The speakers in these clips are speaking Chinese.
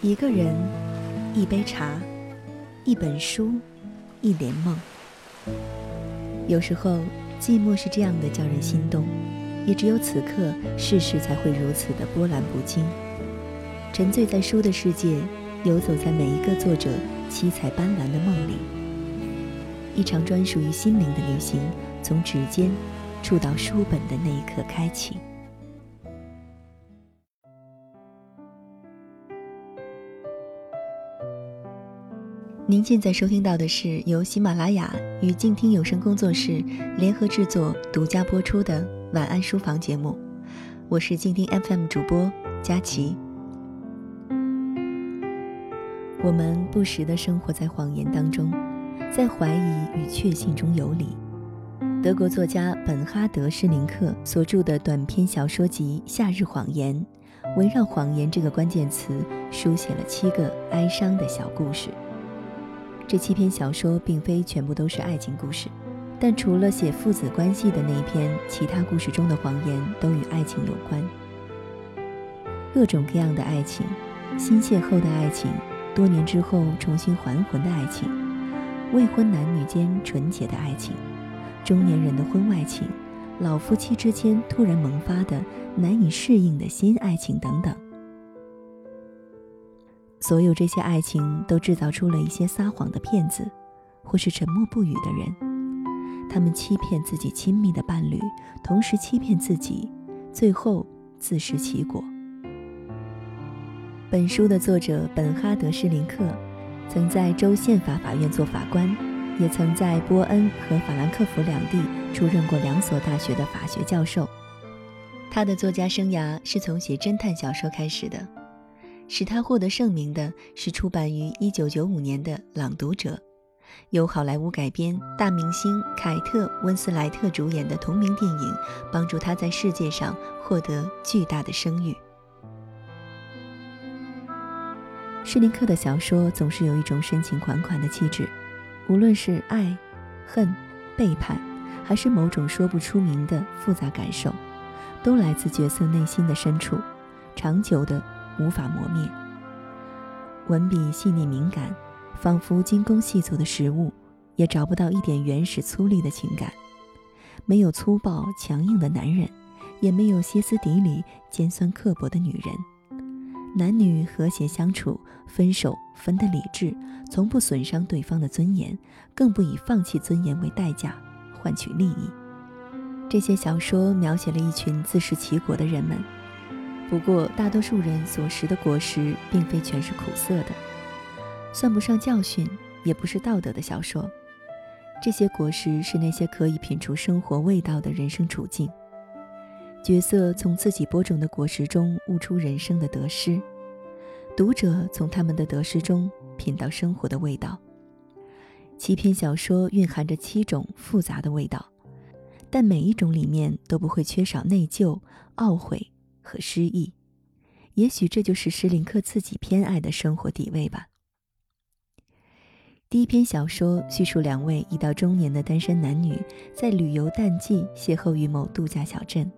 一个人，一杯茶，一本书，一帘梦。有时候，寂寞是这样的叫人心动，也只有此刻，世事才会如此的波澜不惊。沉醉在书的世界，游走在每一个作者七彩斑斓的梦里。一场专属于心灵的旅行，从指尖触到书本的那一刻开启。您现在收听到的是由喜马拉雅与静听有声工作室联合制作、独家播出的晚安书房节目，我是静听 FM 主播佳琪。我们不时的生活在谎言当中，在怀疑与确信中游离。德国作家本哈德·施林克所著的短篇小说集《夏日谎言》，围绕“谎言”这个关键词，书写了七个哀伤的小故事。这七篇小说并非全部都是爱情故事，但除了写父子关系的那一篇，其他故事中的谎言都与爱情有关。各种各样的爱情，新邂逅的爱情，多年之后重新还魂的爱情，未婚男女间纯洁的爱情，中年人的婚外情，老夫妻之间突然萌发的难以适应的新爱情等等。所有这些爱情都制造出了一些撒谎的骗子，或是沉默不语的人。他们欺骗自己亲密的伴侣，同时欺骗自己，最后自食其果。本书的作者本哈德·施林克，曾在州宪法法院做法官，也曾在波恩和法兰克福两地出任过两所大学的法学教授。他的作家生涯是从写侦探小说开始的。使他获得盛名的是出版于1995年的《朗读者》，由好莱坞改编、大明星凯特·温斯莱特主演的同名电影，帮助他在世界上获得巨大的声誉。施林克的小说总是有一种深情款款的气质，无论是爱、恨、背叛，还是某种说不出名的复杂感受，都来自角色内心的深处，长久的。无法磨灭。文笔细腻敏感，仿佛精工细作的食物，也找不到一点原始粗粝的情感。没有粗暴强硬的男人，也没有歇斯底里、尖酸刻薄的女人。男女和谐相处，分手分得理智，从不损伤对方的尊严，更不以放弃尊严为代价换取利益。这些小说描写了一群自食其果的人们。不过，大多数人所食的果实并非全是苦涩的，算不上教训，也不是道德的小说。这些果实是那些可以品出生活味道的人生处境。角色从自己播种的果实中悟出人生的得失，读者从他们的得失中品到生活的味道。七篇小说蕴含着七种复杂的味道，但每一种里面都不会缺少内疚、懊悔。和失意，也许这就是施林克自己偏爱的生活底味吧。第一篇小说叙述两位已到中年的单身男女在旅游淡季邂逅于某度假小镇。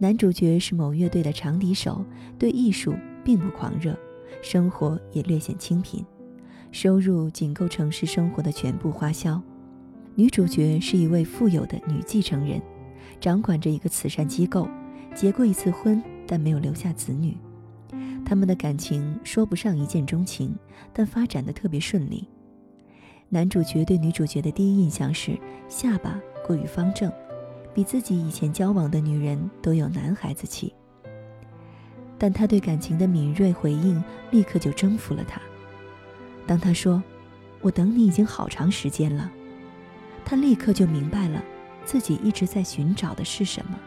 男主角是某乐队的长笛手，对艺术并不狂热，生活也略显清贫，收入仅够城市生活的全部花销。女主角是一位富有的女继承人，掌管着一个慈善机构。结过一次婚，但没有留下子女。他们的感情说不上一见钟情，但发展的特别顺利。男主角对女主角的第一印象是下巴过于方正，比自己以前交往的女人都有男孩子气。但他对感情的敏锐回应立刻就征服了他。当他说：“我等你已经好长时间了。”他立刻就明白了自己一直在寻找的是什么。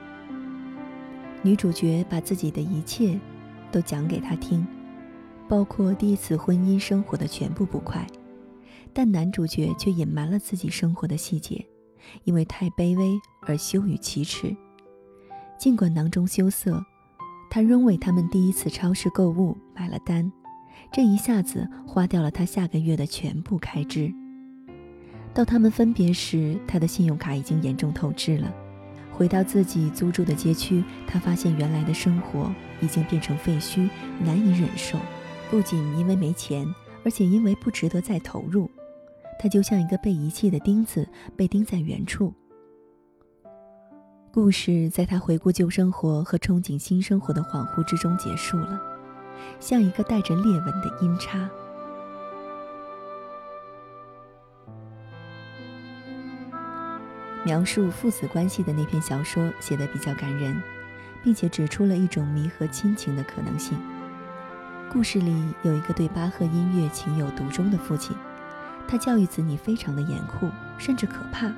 女主角把自己的一切都讲给他听，包括第一次婚姻生活的全部不快，但男主角却隐瞒了自己生活的细节，因为太卑微而羞于启齿。尽管囊中羞涩，他仍为他们第一次超市购物买了单，这一下子花掉了他下个月的全部开支。到他们分别时，他的信用卡已经严重透支了。回到自己租住的街区，他发现原来的生活已经变成废墟，难以忍受。不仅因为没钱，而且因为不值得再投入。他就像一个被遗弃的钉子，被钉在原处。故事在他回顾旧生活和憧憬新生活的恍惚之中结束了，像一个带着裂纹的音叉。描述父子关系的那篇小说写得比较感人，并且指出了一种弥合亲情的可能性。故事里有一个对巴赫音乐情有独钟的父亲，他教育子女非常的严酷，甚至可怕。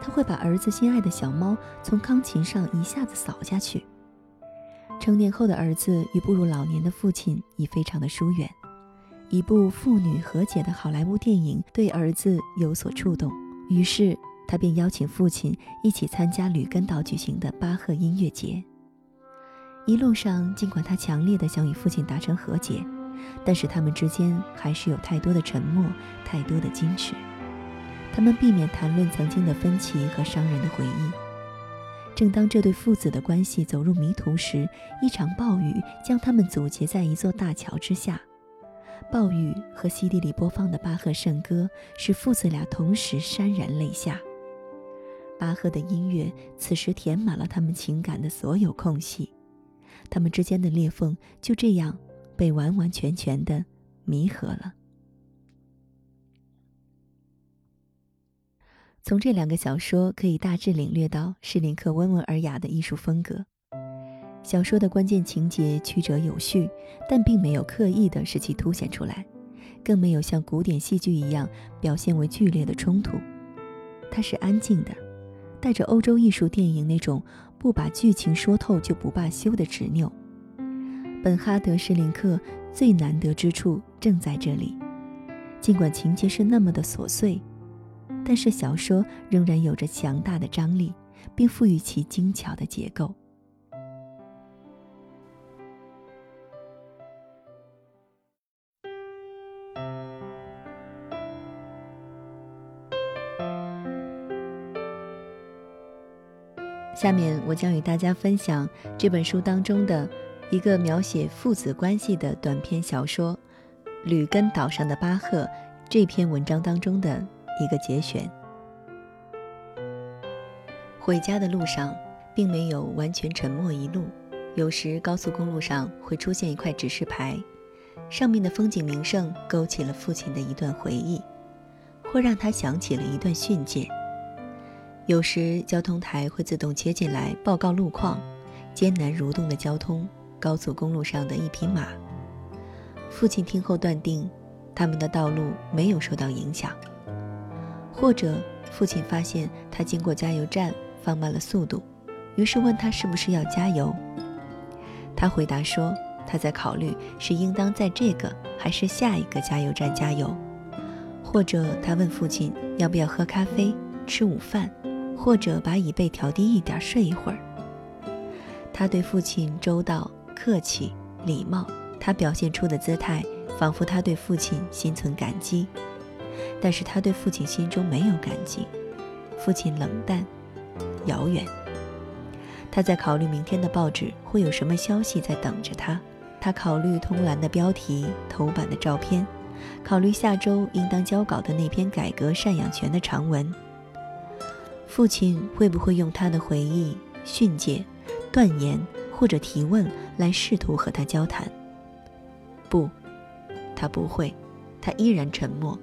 他会把儿子心爱的小猫从钢琴上一下子扫下去。成年后的儿子与步入老年的父亲已非常的疏远。一部父女和解的好莱坞电影对儿子有所触动，于是他便邀请父亲一起参加吕根岛举行的巴赫音乐节。一路上，尽管他强烈的想与父亲达成和解，但是他们之间还是有太多的沉默，太多的矜持。他们避免谈论曾经的分歧和伤人的回忆。正当这对父子的关系走入迷途时，一场暴雨将他们阻截在一座大桥之下。暴雨和 CD 里播放的巴赫圣歌使父子俩同时潸然泪下。巴赫的音乐此时填满了他们情感的所有空隙，他们之间的裂缝就这样被完完全全的弥合了。从这两个小说可以大致领略到施林克温文尔雅的艺术风格。小说的关键情节曲折有序，但并没有刻意的使其凸显出来，更没有像古典戏剧一样表现为剧烈的冲突。它是安静的，带着欧洲艺术电影那种不把剧情说透就不罢休的执拗。本哈德·施林克最难得之处正在这里，尽管情节是那么的琐碎。但是小说仍然有着强大的张力，并赋予其精巧的结构。下面我将与大家分享这本书当中的一个描写父子关系的短篇小说《吕根岛上的巴赫》这篇文章当中的。一个节选。回家的路上，并没有完全沉默一路。有时高速公路上会出现一块指示牌，上面的风景名胜勾起了父亲的一段回忆，或让他想起了一段训诫。有时交通台会自动切进来报告路况，艰难蠕动的交通，高速公路上的一匹马。父亲听后断定，他们的道路没有受到影响。或者，父亲发现他经过加油站放慢了速度，于是问他是不是要加油。他回答说，他在考虑是应当在这个还是下一个加油站加油。或者他问父亲要不要喝咖啡、吃午饭，或者把椅背调低一点睡一会儿。他对父亲周到、客气、礼貌，他表现出的姿态仿佛他对父亲心存感激。但是他对父亲心中没有感激，父亲冷淡、遥远。他在考虑明天的报纸会有什么消息在等着他，他考虑通栏的标题、头版的照片，考虑下周应当交稿的那篇改革赡养权的长文。父亲会不会用他的回忆、训诫、断言或者提问来试图和他交谈？不，他不会，他依然沉默。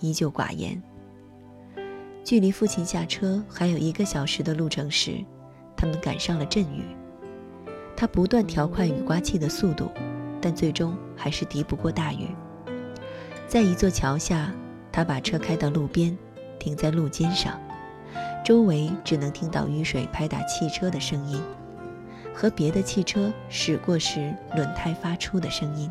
依旧寡言。距离父亲下车还有一个小时的路程时，他们赶上了阵雨。他不断调快雨刮器的速度，但最终还是敌不过大雨。在一座桥下，他把车开到路边，停在路肩上，周围只能听到雨水拍打汽车的声音，和别的汽车驶过时轮胎发出的声音。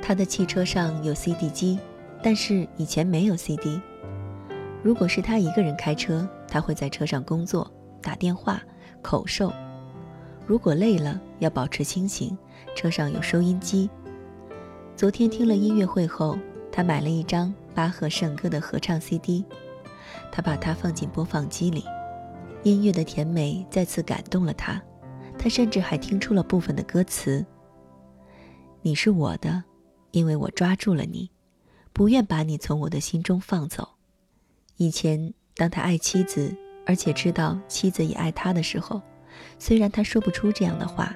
他的汽车上有 CD 机，但是以前没有 CD。如果是他一个人开车，他会在车上工作、打电话、口授。如果累了，要保持清醒，车上有收音机。昨天听了音乐会后，他买了一张巴赫圣歌的合唱 CD，他把它放进播放机里，音乐的甜美再次感动了他，他甚至还听出了部分的歌词：“你是我的，因为我抓住了你，不愿把你从我的心中放走。”以前，当他爱妻子，而且知道妻子也爱他的时候，虽然他说不出这样的话，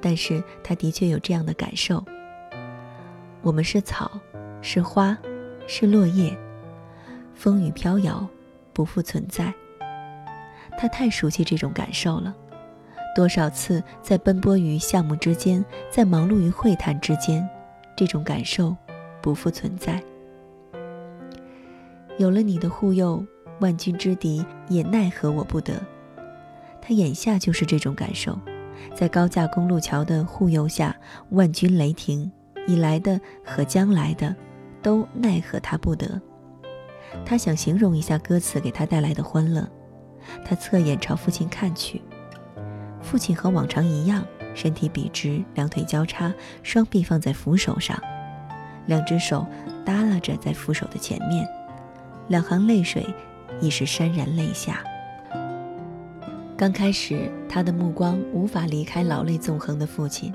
但是他的确有这样的感受。我们是草。是花，是落叶，风雨飘摇，不复存在。他太熟悉这种感受了，多少次在奔波于项目之间，在忙碌于会谈之间，这种感受不复存在。有了你的护佑，万军之敌也奈何我不得。他眼下就是这种感受，在高架公路桥的护佑下，万军雷霆，已来的和将来的。都奈何他不得。他想形容一下歌词给他带来的欢乐。他侧眼朝父亲看去，父亲和往常一样，身体笔直，两腿交叉，双臂放在扶手上，两只手耷拉着在扶手的前面，两行泪水已是潸然泪下。刚开始，他的目光无法离开老泪纵横的父亲，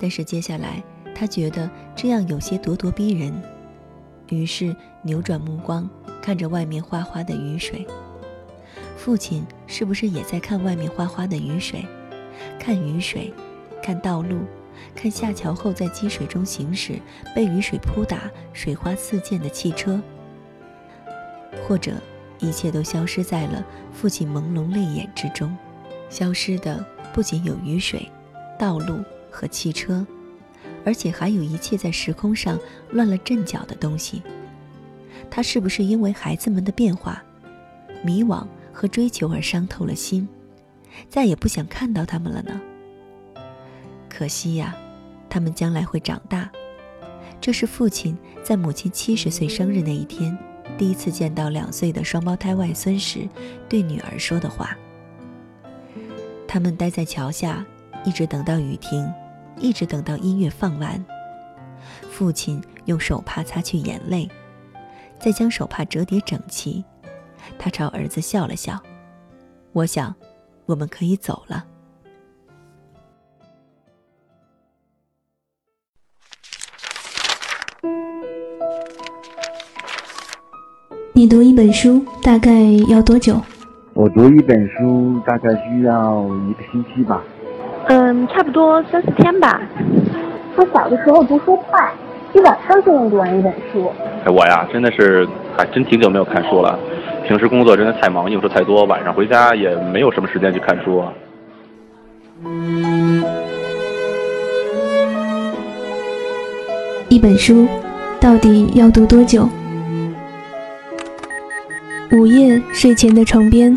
但是接下来，他觉得这样有些咄咄逼人。于是扭转目光，看着外面哗哗的雨水。父亲是不是也在看外面哗哗的雨水？看雨水，看道路，看下桥后在积水中行驶、被雨水扑打、水花四溅的汽车？或者，一切都消失在了父亲朦胧泪眼之中？消失的不仅有雨水、道路和汽车。而且还有一切在时空上乱了阵脚的东西。他是不是因为孩子们的变化、迷惘和追求而伤透了心，再也不想看到他们了呢？可惜呀，他们将来会长大。这是父亲在母亲七十岁生日那一天，第一次见到两岁的双胞胎外孙时，对女儿说的话。他们待在桥下，一直等到雨停。一直等到音乐放完，父亲用手帕擦去眼泪，再将手帕折叠整齐。他朝儿子笑了笑。我想，我们可以走了。你读一本书大概要多久？我读一本书大概需要一个星期吧。嗯，差不多三四天吧。他小的时候读书快，一晚上就能读完一本书。哎，我呀，真的是还真挺久没有看书了。平时工作真的太忙，应酬太多，晚上回家也没有什么时间去看书。一本书到底要读多久？午夜睡前的床边。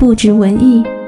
不止文艺。